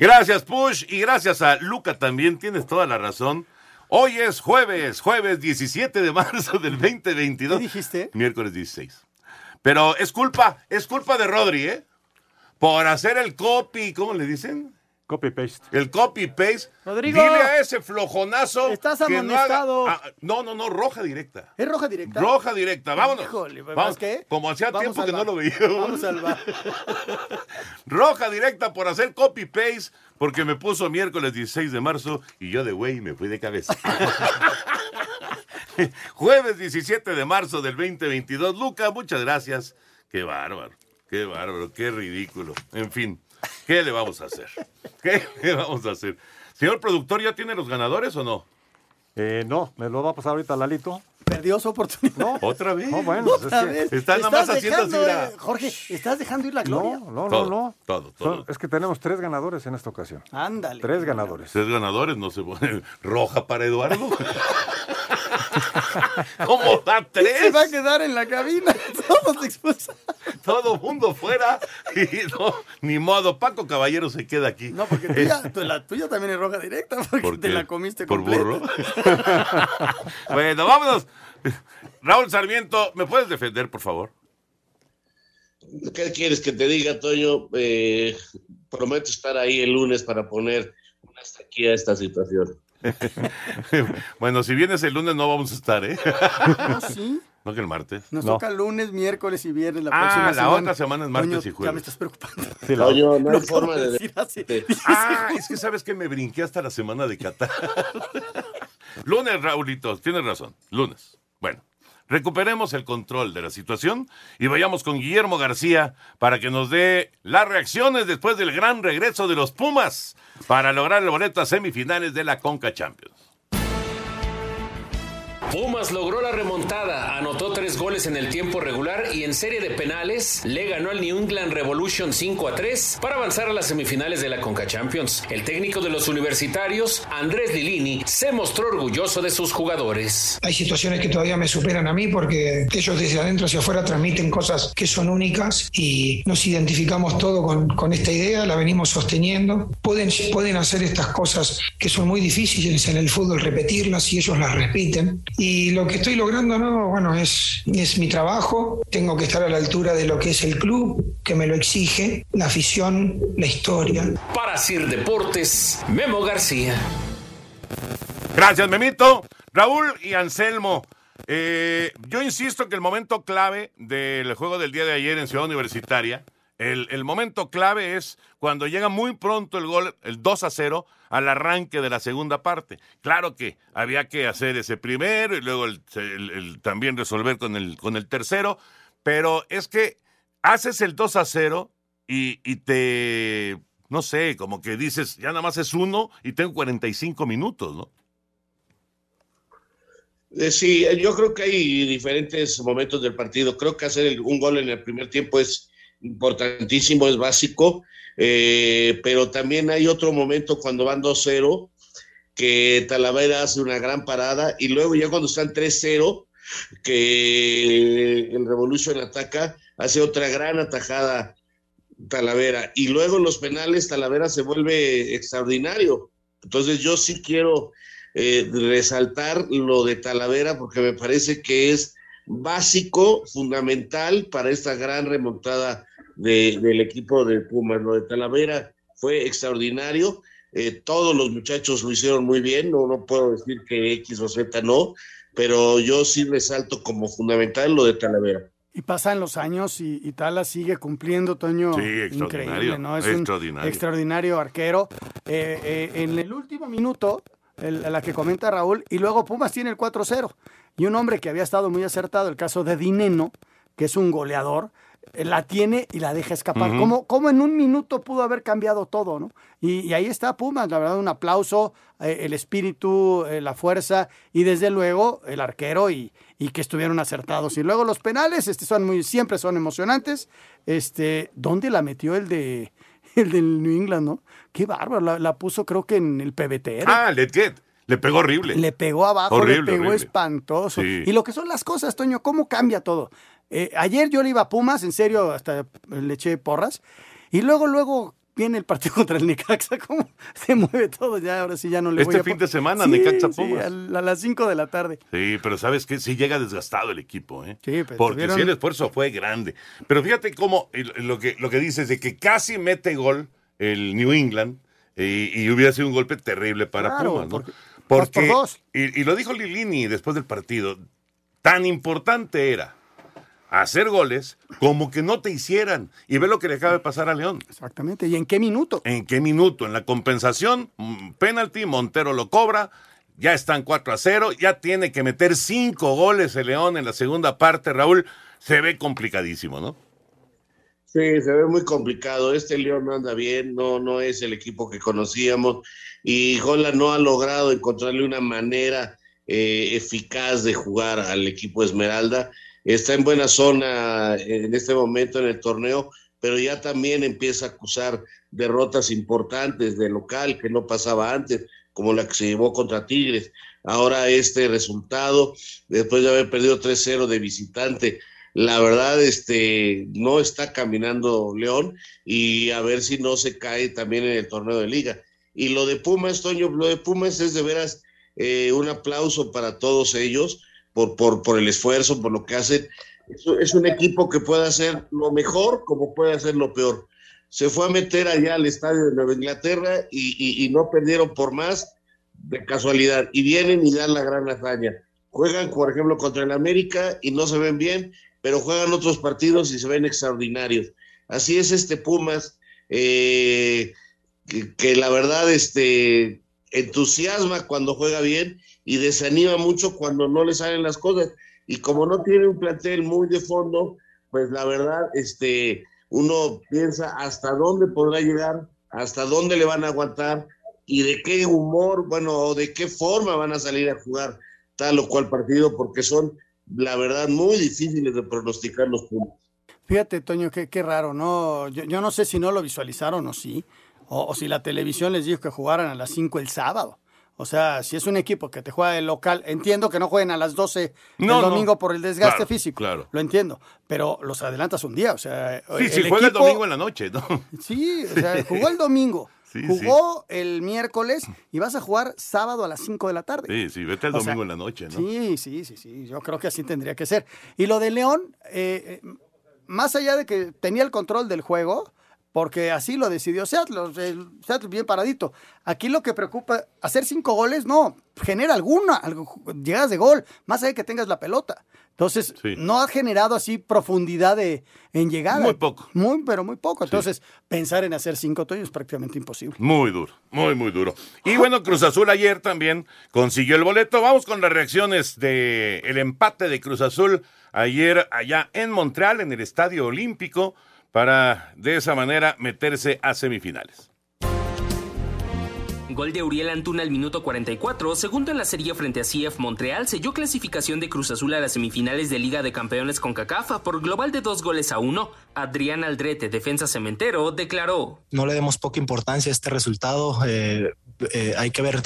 Gracias, Push, y gracias a Luca también, tienes toda la razón. Hoy es jueves, jueves 17 de marzo del 2022. ¿Qué dijiste? Miércoles 16. Pero es culpa, es culpa de Rodri, ¿eh? Por hacer el copy, ¿cómo le dicen? Copy paste. El copy paste. Rodrigo. Dile a ese flojonazo. Estás que no, haga- amonestado. Ah, no, no, no, roja directa. ¿Es roja directa? Roja directa, vámonos. Híjole, ¿sabes Vamos, qué? Como hacía Vamos tiempo que no lo veíamos. Vamos al bar. Roja directa por hacer copy paste porque me puso miércoles 16 de marzo y yo de güey me fui de cabeza. Jueves 17 de marzo del 2022. Luca, muchas gracias. Qué bárbaro, qué bárbaro, qué ridículo. En fin, ¿qué le vamos a hacer? ¿Qué le vamos a hacer? Señor productor, ¿ya tiene los ganadores o no? Eh, no, me lo va a pasar ahorita Lalito. Perdió su oportunidad. No, ¿Otra vez? no bueno, Otra es que... vez. Estás nada más haciendo así, dejando, mira. eh, Jorge, estás dejando ir la gloria. No, no, Todo, no, no. todo, todo. Son- es que tenemos tres ganadores en esta ocasión. Ándale. Tres ganadores. Tres ganadores, no se pone roja para Eduardo. ¿Cómo da Se tres? va a quedar en la cabina. Todos expulsados. Todo mundo fuera. Y no, ni modo, Paco Caballero se queda aquí. No, porque tuya, tu- la tuya también es roja directa porque ¿Por te la comiste ¿Por completa. burro? bueno, vámonos. Raúl Sarmiento, ¿me puedes defender, por favor? ¿Qué quieres que te diga, Toño? Eh, prometo estar ahí el lunes para poner una hasta aquí a esta situación. bueno, si vienes el lunes no vamos a estar, ¿eh? Ah, sí. No que el martes. Nos no. toca lunes, miércoles y viernes la Ah, próxima la semana. otra semana es martes y jueves. Ya me estás preocupando. Sí, la- Toño, no Lo hay forma de... decir así. Ah, es que sabes que me brinqué hasta la semana de Qatar. lunes, Raulito, tienes razón. Lunes. Bueno, recuperemos el control de la situación y vayamos con Guillermo García para que nos dé las reacciones después del gran regreso de los Pumas para lograr el boleto a semifinales de la Conca Champions. Pumas logró la remontada, anotó tres goles en el tiempo regular y en serie de penales le ganó al New England Revolution 5 a 3 para avanzar a las semifinales de la Conca Champions. El técnico de los universitarios, Andrés Lilini, se mostró orgulloso de sus jugadores. Hay situaciones que todavía me superan a mí porque ellos desde adentro hacia afuera transmiten cosas que son únicas y nos identificamos todo con, con esta idea, la venimos sosteniendo. Pueden, pueden hacer estas cosas que son muy difíciles en el fútbol, repetirlas y ellos las repiten. Y lo que estoy logrando, no, bueno, es, es mi trabajo. Tengo que estar a la altura de lo que es el club, que me lo exige, la afición, la historia. Para Sir Deportes, Memo García. Gracias, Memito. Raúl y Anselmo. eh, yo insisto que el momento clave del juego del día de ayer en Ciudad Universitaria, el, el momento clave es cuando llega muy pronto el gol, el 2 a 0, al arranque de la segunda parte. Claro que había que hacer ese primero y luego también resolver con el, con el tercero, pero es que haces el 2 a 0 y, y te, no sé, como que dices, ya nada más es uno y tengo 45 minutos, ¿no? Eh, sí, yo creo que hay diferentes momentos del partido. Creo que hacer un gol en el primer tiempo es importantísimo, es básico, eh, pero también hay otro momento cuando van 2-0, que Talavera hace una gran parada y luego ya cuando están 3-0, que el Revolution ataca, hace otra gran atajada Talavera y luego en los penales Talavera se vuelve extraordinario. Entonces yo sí quiero eh, resaltar lo de Talavera porque me parece que es básico, fundamental para esta gran remontada de- del equipo de Pumas. Lo de Talavera fue extraordinario. eh, todos los muchachos lo hicieron muy bien. No, no puedo decir que X o Z no, pero yo sí resalto como fundamental lo de Talavera. Y pasan los años y, y Tala sigue cumpliendo, Toño. Sí, extraordinario, Increíble, ¿no? Es extraordinario. un extraordinario arquero. Eh, eh, en el último minuto, el- la que comenta Raúl, y luego Pumas tiene el 4-0. Y un hombre que había estado muy acertado, el caso de Dineno, que es un goleador, eh, la tiene y la deja escapar. como, como en un minuto pudo haber cambiado todo, ¿no? Y, y ahí está Pumas, la verdad, un aplauso, eh, el espíritu, eh, la fuerza y desde luego el arquero y, y que estuvieron acertados. Y luego los penales, este, son muy, siempre son emocionantes. Este, ¿Dónde la metió el de el del New England, no? Qué bárbaro, la, la puso creo que en el PBT. Ah, Let Get. Le pegó horrible. Le pegó abajo, Horrible, le pegó horrible. espantoso. Sí. Y lo que son las cosas, Toño, cómo cambia todo. Eh, ayer yo le iba a Pumas, en serio, hasta le eché porras. Y luego, luego viene el partido contra el Necaxa, cómo se mueve todo. Ya, ahora sí ya no le voy Este a fin po- de semana, Sí, Necaxa Pumas. a, las 5 de la tarde. Sí, pero ¿sabes qué? Sí llega desgastado el equipo, ¿eh? Sí, pero Porque tuvieron- sí el esfuerzo fue grande. Pero fíjate cómo lo que, lo que dices de que casi mete gol el New England y hubiera sido un golpe terrible para Claro, Pumas, ¿no? porque- por dos. Y, y lo dijo Lilini después del partido, tan importante era hacer goles como que no te hicieran. Y ve lo que le acaba de pasar a León. Exactamente. ¿Y en qué minuto? ¿En qué minuto? En la compensación, mm, penalti, Montero lo cobra, ya están 4 a 0, ya tiene que meter 5 goles el León en la segunda parte, Raúl, se ve complicadísimo, ¿no? Sí, se ve muy complicado. Este León no anda bien, no, no es el equipo que conocíamos y Jola no ha logrado encontrarle una manera eh, eficaz de jugar al equipo Esmeralda. Está en buena zona en este momento en el torneo, pero ya también empieza a acusar derrotas importantes de local que no pasaba antes, como la que se llevó contra Tigres. Ahora este resultado, después de haber perdido 3-0 de visitante, la verdad, este, no está caminando León y a ver si no se cae también en el torneo de liga. Y lo de Pumas, Toño, lo de Pumas es de veras eh, un aplauso para todos ellos por, por, por el esfuerzo, por lo que hacen. Es, es un equipo que puede hacer lo mejor como puede hacer lo peor. Se fue a meter allá al estadio de Nueva Inglaterra y, y- y no perdieron por más de casualidad. Y vienen y dan la gran hazaña. Juegan, por ejemplo, contra el América y no se ven bien, pero juegan otros partidos y se ven extraordinarios. Así es este Pumas, eh, que, que la verdad este, entusiasma cuando juega bien y desanima mucho cuando no le salen las cosas. Y como no tiene un plantel muy de fondo, pues la verdad, este, uno piensa hasta dónde podrá llegar, hasta dónde le van a aguantar y de qué humor, bueno, o de qué forma van a salir a jugar tal o cual partido, porque son, la verdad, muy difíciles de pronosticar los puntos. Fíjate, Toño, qué, qué raro, ¿no? Yo, yo no sé si no lo visualizaron o sí, o, o si la televisión les dijo que jugaran a las 5 el sábado. O sea, si es un equipo que te juega de local, entiendo que no jueguen a las 12 No, el no. domingo por el desgaste Claro, físico. claro. Lo entiendo, pero los adelantas un día, o sea, Sí, si el juega el domingo en la noche, ¿no? Sí, o sea, jugó el domingo, Sí, jugó el miércoles y vas a jugar sábado a las 5 de la tarde. Sí, sí, vete el O sea, domingo en la noche, ¿no? Sí, sí, sí, sí. Yo creo que así tendría que ser. Y lo de León, eh, eh, más allá de que tenía el control del juego, porque así lo decidió Seattle, Seattle bien paradito. Aquí lo que preocupa, hacer cinco goles, no, genera alguna, algo- llegadas de gol, más allá de que tengas la pelota. Entonces, Sí. no ha generado así profundidad de, en llegada. Muy poco. Muy, pero muy poco. Entonces, pensar en hacer cinco toños es prácticamente imposible. Muy duro, muy, muy duro. Y bueno, Cruz Azul ayer también consiguió el boleto. Vamos con las reacciones de el empate de Cruz Azul ayer allá en Montreal, en el Estadio Olímpico, para de esa manera meterse a semifinales. Gol de Uriel Antuna al minuto 44, segundo en la serie frente a CF Montreal, selló clasificación de Cruz Azul a las semifinales de Liga de Campeones con CACAFA por global de dos goles a uno. Adrián Aldrete, defensa cementero, declaró. no le demos poca importancia a este resultado. eh, eh, hay que ver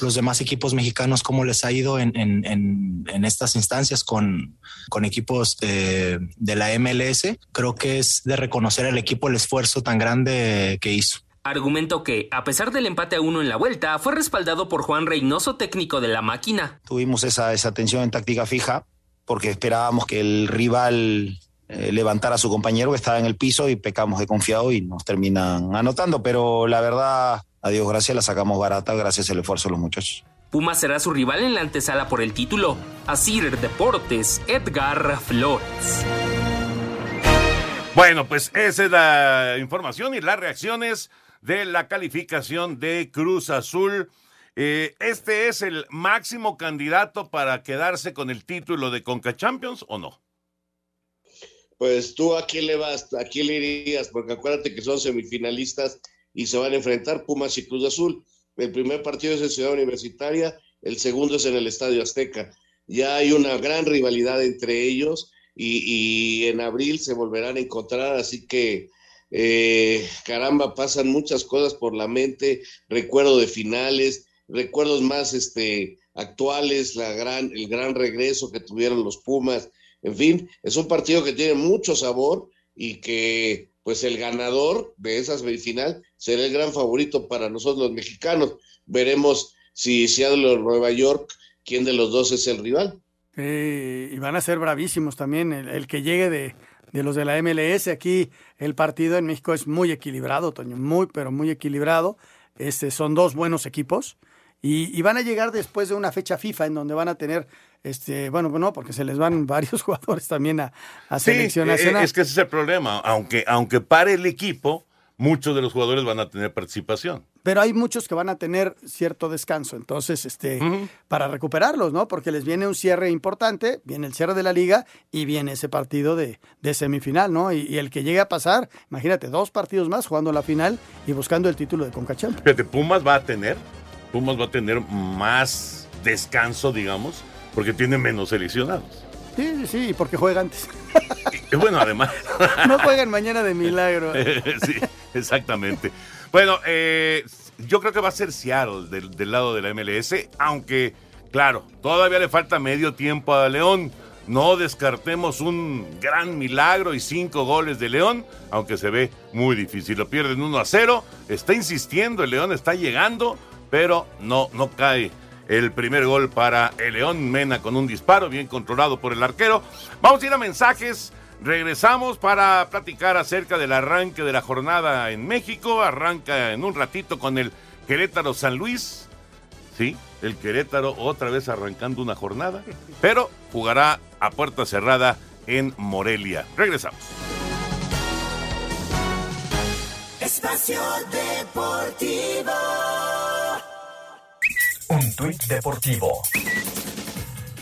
los demás equipos mexicanos cómo les ha ido en, estas instancias con, equipos de la MLS. Creo que es de reconocer al equipo el esfuerzo tan grande que hizo. Argumento que, a pesar del empate a uno en la vuelta, fue respaldado por Juan Reynoso, técnico de la máquina. Tuvimos esa, esa tensión en táctica fija porque esperábamos que el rival eh, levantara a su compañero que estaba en el piso y pecamos de confiado y nos terminan anotando, pero la verdad, a Dios gracias, la sacamos barata gracias al esfuerzo de los muchachos. Puma será su rival en la antesala por el título. Asir Deportes, Edgar Flores. Bueno, pues esa es la información y las reacciones de la calificación de Cruz Azul. Eh, ¿Este es el máximo candidato para quedarse con el título de Conca Champions o no? Pues tú a quién le vas, a quién le irías, porque acuérdate que son semifinalistas y se van a enfrentar Pumas y Cruz Azul. El primer partido es en Ciudad Universitaria, el segundo es en el Estadio Azteca. Ya hay una gran rivalidad entre ellos y, en abril se volverán a encontrar, así que eh, caramba, pasan muchas cosas por la mente, recuerdo de finales, recuerdos más este, actuales, la gran, el gran regreso que tuvieron los Pumas, en fin, es un partido que tiene mucho sabor y que pues el ganador de esa semifinal será el gran favorito para nosotros los mexicanos. Veremos si Seattle o Nueva York, quién de los dos es el rival. y van a ser bravísimos también. El, que llegue de, de, los de la MLS, aquí el partido en México es muy equilibrado, Toño, muy, pero muy equilibrado. Este, son dos buenos equipos. Y, van a llegar después de una fecha FIFA en donde van a tener, este, bueno, no, porque se les van varios jugadores también a, a selección eh, nacional. Es que ese es el problema. Aunque, aunque pare el equipo, muchos de los jugadores van a tener participación. Pero hay muchos que van a tener cierto descanso, entonces, este, para recuperarlos, ¿no? Porque les viene un cierre importante, viene el cierre de la liga y viene ese partido de, semifinal, ¿no? Y, el que llegue a pasar, imagínate, dos partidos más jugando la final y buscando el título de Concacham. Fíjate, Pumas va a tener Pumas va a tener más descanso, digamos, porque tiene menos seleccionados. Sí, sí, porque juega antes. Y, bueno, además. no juegan mañana de milagro. sí, exactamente. Bueno, eh, yo creo que va a ser Seattle del, lado de la MLS, aunque, claro, todavía le falta medio tiempo a León. No descartemos un gran milagro y cinco goles de León, aunque se ve muy difícil. Lo pierden 1 a 0. Está insistiendo, el León está llegando pero no, no cae el primer gol para el León Mena con un disparo bien controlado por el arquero. Vamos a ir a mensajes. Regresamos para platicar acerca del arranque de la jornada en México. Arranca en un ratito con el Querétaro San Luis. Sí, el Querétaro otra vez arrancando una jornada, pero jugará a puerta cerrada en Morelia. Regresamos. Espacio Deportivo. Un tuit deportivo.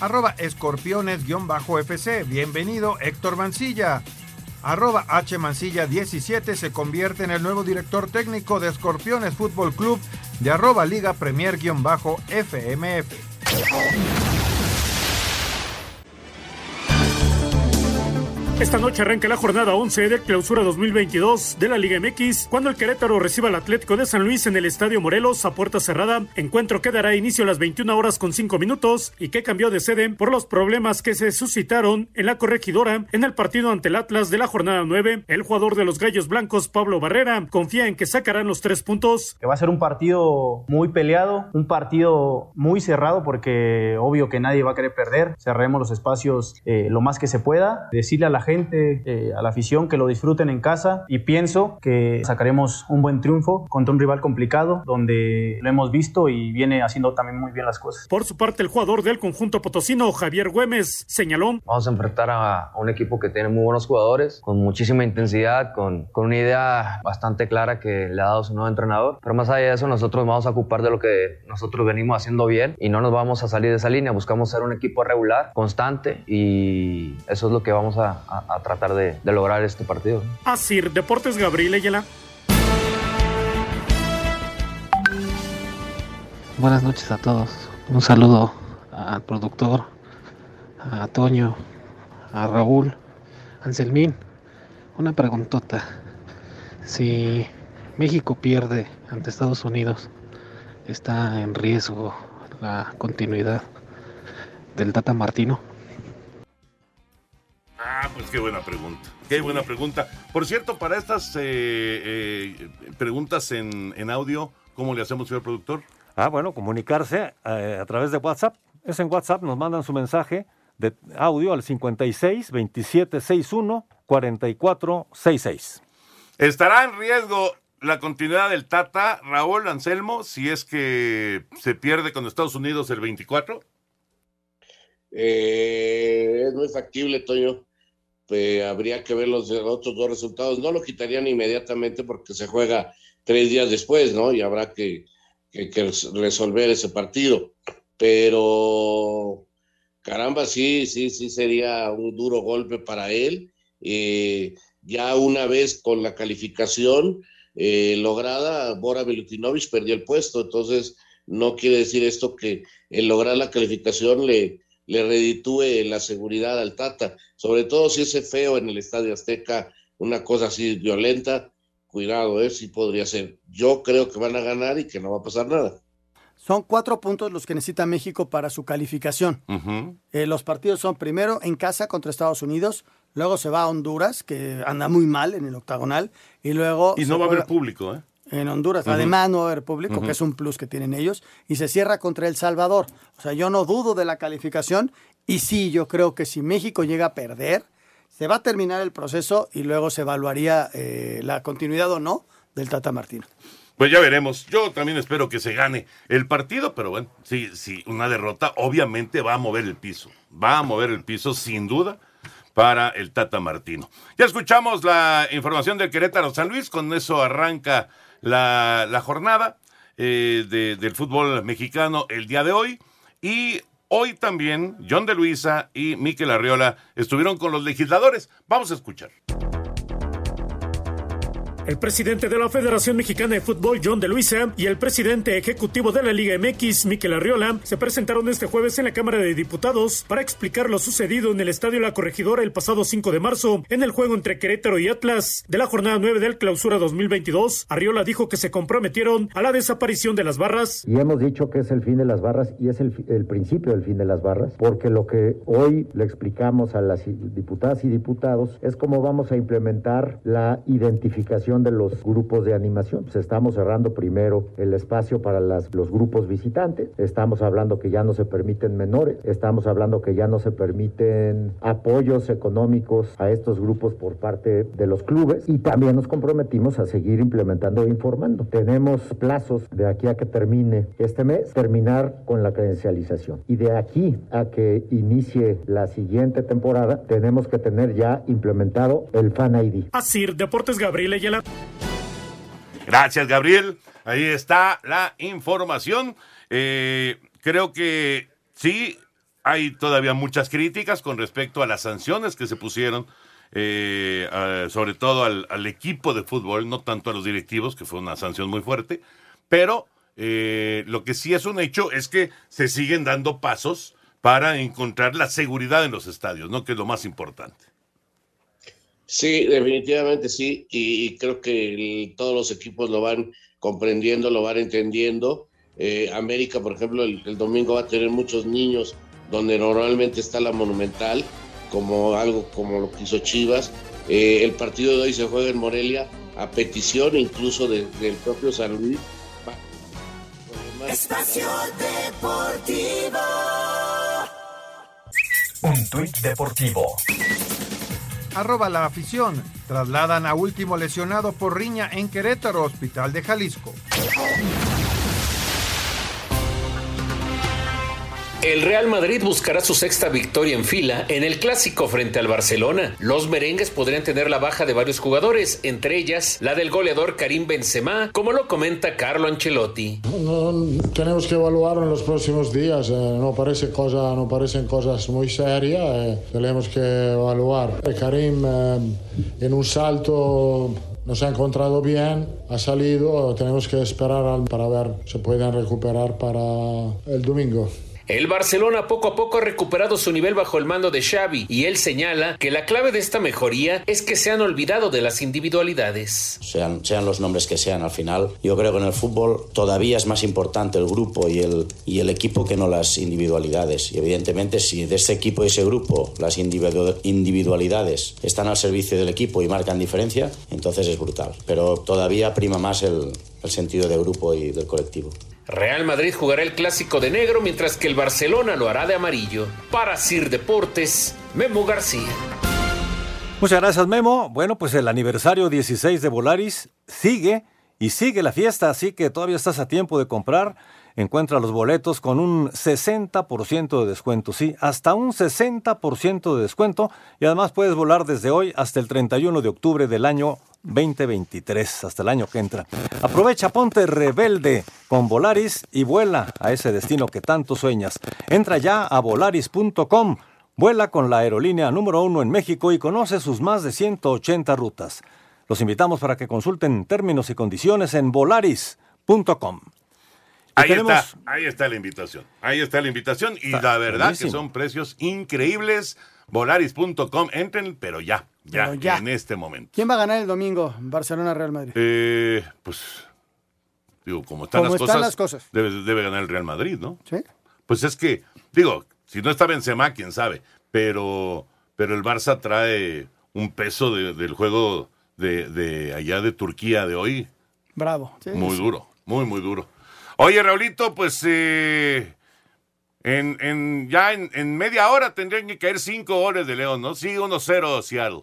Arroba escorpiones-fc. Bienvenido Héctor Mancilla. Arroba H Mancilla 17 se convierte en el nuevo director técnico de Escorpiones Fútbol Club de arroba Liga Premier-FMF. Esta noche arranca la jornada 11 de clausura 2022 de la Liga MX, cuando el Querétaro reciba al Atlético de San Luis en el Estadio Morelos a puerta cerrada. Encuentro que dará inicio a las 21 horas con 5 minutos y que cambió de sede por los problemas que se suscitaron en la corregidora en el partido ante el Atlas de la jornada 9. El jugador de los Gallos Blancos, Pablo Barrera, confía en que sacarán los tres puntos. Que va a ser un partido muy peleado, un partido muy cerrado porque obvio que nadie va a querer perder. Cerremos los espacios eh, lo más que se pueda. Decirle a la gente, eh, a la afición, que lo disfruten en casa y pienso que sacaremos un buen triunfo contra un rival complicado donde lo hemos visto y viene haciendo también muy bien las cosas. Por su parte, el jugador del conjunto potosino, Javier Güemes, señaló. Vamos a enfrentar a, un equipo que tiene muy buenos jugadores, con muchísima intensidad, con, con una idea bastante clara que le ha dado su nuevo entrenador. Pero más allá de eso, nosotros vamos a ocupar de lo que nosotros venimos haciendo bien y no nos vamos a salir de esa línea. Buscamos ser un equipo regular, constante y eso es lo que vamos a, a, tratar de, lograr este partido. Así, Deportes Gabriel Ayala. Buenas noches a todos. Un saludo al productor, a Toño, a Raúl, Anselmín. Una preguntota. Si México pierde ante Estados Unidos, ¿está en riesgo la continuidad del Tata Martino? Ah, pues qué buena pregunta. Qué buena pregunta. Por cierto, para estas eh, eh, preguntas en, audio, ¿cómo le hacemos, señor productor? Ah, bueno, comunicarse eh, a través de WhatsApp. Es en WhatsApp, nos mandan su mensaje de audio al 56 27 61 44 66. ¿Estará en riesgo la continuidad del Tata, Raúl Anselmo, si es que se pierde con Estados Unidos el 24? es muy factible, Toño. Eh, habría que ver los otros dos resultados. No lo quitarían inmediatamente porque se juega tres días después, ¿no? Y habrá que, resolver ese partido. Pero, caramba, sí, sí, sí sería un duro golpe para él eh, ya una vez con la calificación eh, lograda, Bora Milutinovic perdió el puesto, entonces no quiere decir esto que el lograr la calificación le, le reditúe la seguridad al Tata, sobre todo si ese feo en el Estadio Azteca, una cosa así violenta, cuidado, ¿eh? sí podría ser. Yo creo que van a ganar y que no va a pasar nada. Son cuatro puntos los que necesita México para su calificación. Eh, los partidos son primero en casa contra Estados Unidos, luego se va a Honduras, que anda muy mal en el octagonal, y luego... Y no va a haber público, ¿eh? En Honduras, además no va a haber público, que es un plus que tienen ellos, y se cierra contra El Salvador. O sea, yo no dudo de la calificación, y sí, yo creo que si México llega a perder, se va a terminar el proceso y luego se evaluaría eh, la continuidad o no del Tata Martino. Pues ya veremos. Yo también espero que se gane el partido, pero bueno, sí, sí, una derrota obviamente va a mover el piso. Va a mover el piso sin duda para el Tata Martino. Ya escuchamos la información del Querétaro San Luis, con eso arranca la, la jornada eh, de- del fútbol mexicano el día de hoy. Y hoy también John de Luisa y Miquel Arriola estuvieron con los legisladores. Vamos a escuchar. El presidente de la Federación Mexicana de Fútbol, John de Luisa, y el presidente ejecutivo de la Liga MX, Miquel Arriola, se presentaron este jueves en la Cámara de Diputados para explicar lo sucedido en el Estadio La Corregidora el pasado 5 de marzo en el juego entre Querétaro y Atlas de la jornada 9 del Clausura 2022. Arriola dijo que se comprometieron a la desaparición de las barras. Y hemos dicho que es el fin de las barras y es el, el principio del fin de las barras, porque lo que hoy le explicamos a las diputadas y diputados es cómo vamos a implementar la identificación de los grupos de animación. Pues estamos cerrando primero el espacio para las- los grupos visitantes, estamos hablando que ya no se permiten menores, estamos hablando que ya no se permiten apoyos económicos a estos grupos por parte de los clubes y también nos comprometimos a seguir implementando e informando. Tenemos plazos de aquí a que termine este mes, terminar con la credencialización. Y de aquí a que inicie la siguiente temporada, tenemos que tener ya implementado el Fan ID. Asir Deportes Gabriel Ayala. Gracias, Gabriel. Ahí está la información. Eh, creo que sí, hay todavía muchas críticas con respecto a las sanciones que se pusieron, eh, sobre todo al, al equipo de fútbol, no tanto a los directivos, que fue una sanción muy fuerte, pero eh, lo que sí es un hecho es que se siguen dando pasos para encontrar la seguridad en los estadios, ¿no? Que es lo más importante. Sí, definitivamente sí, y, y creo que el- todos los equipos lo van comprendiendo, lo van entendiendo. Eh, América, por ejemplo, el, el domingo va a tener muchos niños donde normalmente está la Monumental, como algo como lo que hizo Chivas. Eh, el partido de hoy se juega en Morelia a petición incluso de- del propio San Luis. Espacio Deportivo. Un tuit deportivo. Arroba la afición. Trasladan a último lesionado por riña en Querétaro, Hospital de Jalisco. El Real Madrid buscará su sexta victoria en fila en el clásico frente al Barcelona. Los merengues podrían tener la baja de varios jugadores, entre ellas la del goleador Karim Benzema, como lo comenta Carlo Ancelotti. Tenemos que evaluarlo en los próximos días. eh, no, parece cosa, no parecen cosas muy serias. eh, tenemos que evaluar. Eh, Karim en un salto nos ha encontrado bien, ha salido. Tenemos que esperar para ver si pueden recuperar para el domingo. El Barcelona poco a poco ha recuperado su nivel bajo el mando de Xavi y él señala que la clave de esta mejoría es que se han olvidado de las individualidades. sean, los nombres que sean al final. Yo creo que en el fútbol todavía es más importante el grupo y el, equipo que no las individualidades. Y evidentemente si de ese equipo y ese grupo las individu- individualidades están al servicio del equipo y marcan diferencia, entonces es brutal. Pero todavía prima más el, el sentido de grupo y del colectivo. Real Madrid jugará el clásico de negro mientras que el Barcelona lo hará de amarillo. Para Sir Deportes, Memo García. Muchas gracias, Memo. Bueno, pues el aniversario 16 de Volaris sigue y sigue la fiesta, así que todavía estás a tiempo de comprar. Encuentra los boletos con un 60% de descuento, sí, hasta un 60% de descuento y además puedes volar desde hoy hasta el 31 de octubre del año 2023, hasta el año que entra. Aprovecha, ponte rebelde con Volaris y vuela a ese destino que tanto sueñas. Entra ya a volaris.com Vuela con la aerolínea número uno en México y conoce sus más de 180 rutas. Los invitamos para que consulten términos y condiciones en volaris.com. Ahí está, ahí está la invitación. Ahí está la invitación. Y la verdad que son precios increíbles. Volaris.com, entren, pero ya, ya, Pero ya. en este momento. ¿Quién va a ganar el domingo? Barcelona-Real Madrid. Eh, pues, digo, como están, Como las, están cosas, las cosas. Debe, debe ganar el Real Madrid, ¿no? Sí. Pues es que, digo, si no está Benzema, quién sabe. Pero, pero el Barça trae un peso de- del juego de, de allá de Turquía de hoy Bravo. Sí, muy sí. duro, muy, muy duro. Oye, Raulito, pues eh, en, en- ya en, en media hora tendrían que caer cinco goles de León, ¿no? Sigue 1-0 Seattle.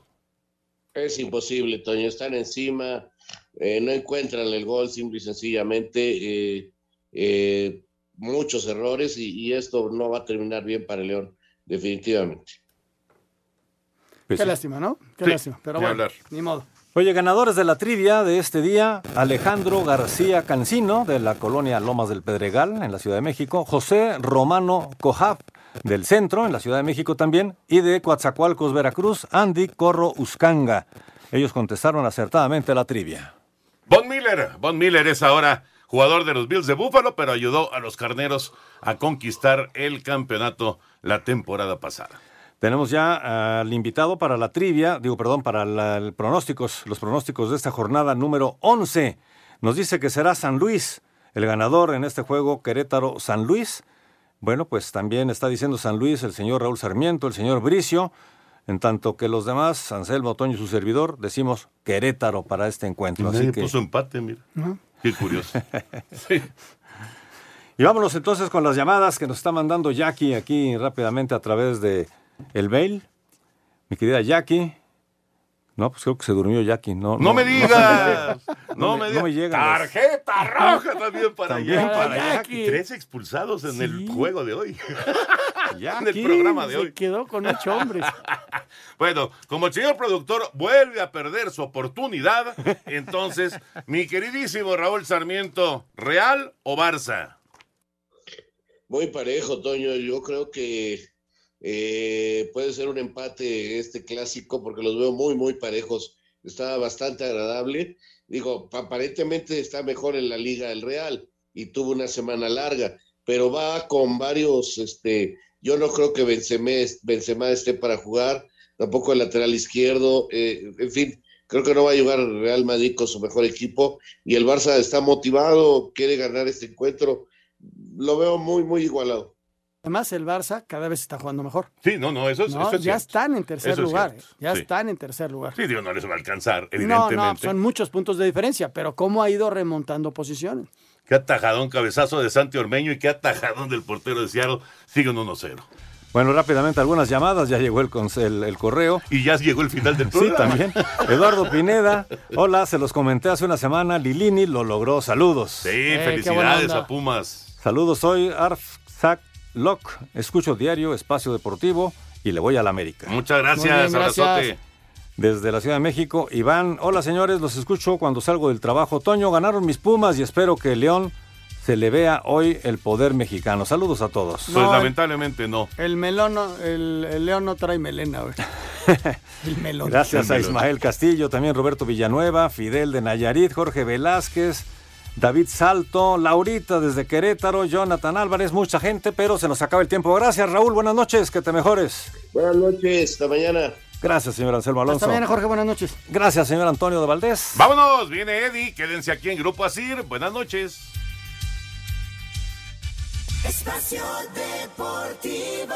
Es imposible, Toño. Están encima, eh, no encuentran el gol, simple y sencillamente. eh, eh, muchos errores y, y esto no va a terminar bien para el León, definitivamente. Qué lástima, ¿no? Qué Sí, lástima. Pero bueno, hablar. ni modo. Oye, ganadores de la trivia de este día, Alejandro García Cancino, de la colonia Lomas del Pedregal, en la Ciudad de México, José Romano Cojab, del centro, en la Ciudad de México también, y de Coatzacoalcos, Veracruz, Andy Corro Uscanga. Ellos contestaron acertadamente la trivia. Von Miller, Von Miller es ahora jugador de los Bills de Buffalo, pero ayudó a los Carneros a conquistar el campeonato la temporada pasada. Tenemos ya al invitado para la trivia, digo, perdón, para la- el pronósticos, los pronósticos de esta jornada número 11. Nos dice que será San Luis el ganador en este juego Querétaro-San Luis. Bueno, pues también está diciendo San Luis el señor Raúl Sarmiento, el señor Bricio, en tanto que los demás, Anselmo, Otoño y su servidor, decimos Querétaro para este encuentro. Así Nadie que... puso empate, mira. Qué curioso. Y vámonos entonces con las llamadas que nos está mandando Jackie aquí rápidamente a través de el mail. Mi querida Jackie. No, pues creo que se durmió Jackie. No, No me digas. No, No me me, digas. no me llegan los- Tarjeta roja también para También Jackie. para Jackie. Tres expulsados en el juego de hoy. en Jackie el programa de Se hoy. quedó con ocho hombres. Bueno, como el señor productor vuelve a perder su oportunidad, entonces, mi queridísimo Raúl Sarmiento, ¿Real o Barça? Muy parejo, Toño. Yo creo que eh, puede ser un empate este clásico porque los veo muy, muy parejos. Está bastante agradable. Digo, aparentemente está mejor en la liga el Real y tuvo una semana larga, pero va con varios, este, yo no creo que Benzema, esté para jugar, tampoco el lateral izquierdo, eh, en fin, creo que no va a llegar Real Madrid con su mejor equipo y el Barça está motivado, quiere ganar este encuentro. Lo veo muy, muy igualado. Además, el Barça cada vez está jugando mejor. Sí, no, no, eso es, ¿no? eso es ya cierto. están en tercer es lugar. cierto, eh. Ya sí. están en tercer lugar. Sí, digo, no les va a alcanzar, No, evidentemente. no, son muchos puntos de diferencia, pero ¿cómo ha ido remontando posiciones? Qué atajadón, cabezazo de Santi Ormeño y qué atajadón del portero de Seattle. Siguen 1-0. Bueno, rápidamente algunas llamadas, ya llegó el, el, el correo. Y ya llegó el final del Sí, programa. también. Eduardo Pineda, hola, se los comenté hace una semana, Lilini lo logró, saludos. Sí, felicidades a Pumas. Saludos, soy Arfzak Locke, escucho diario Espacio Deportivo y le voy a la América. Muchas gracias, abrazote. Desde la Ciudad de México, Iván, hola señores, los escucho cuando salgo del trabajo. Toño, ganaron mis Pumas y espero que León se le vea hoy el poder mexicano. Saludos a todos. Pues lamentablemente no. El melón, no- el, el león no trae melena, güey. El melón. Gracias a El melón. Ismael Castillo, también Roberto Villanueva, Fidel de Nayarit, Jorge Velázquez, David Salto, Laurita desde Querétaro, Jonathan Álvarez, mucha gente, pero se nos acaba el tiempo. Gracias, Raúl, buenas noches, que te mejores. Buenas noches, hasta mañana. Gracias, señor Anselmo Alonso. Hasta mañana, Jorge, buenas noches. Gracias, señor Antonio de Valdés. Vámonos, viene Eddie, quédense aquí en Grupo Asir. Buenas noches. Espacio Deportivo.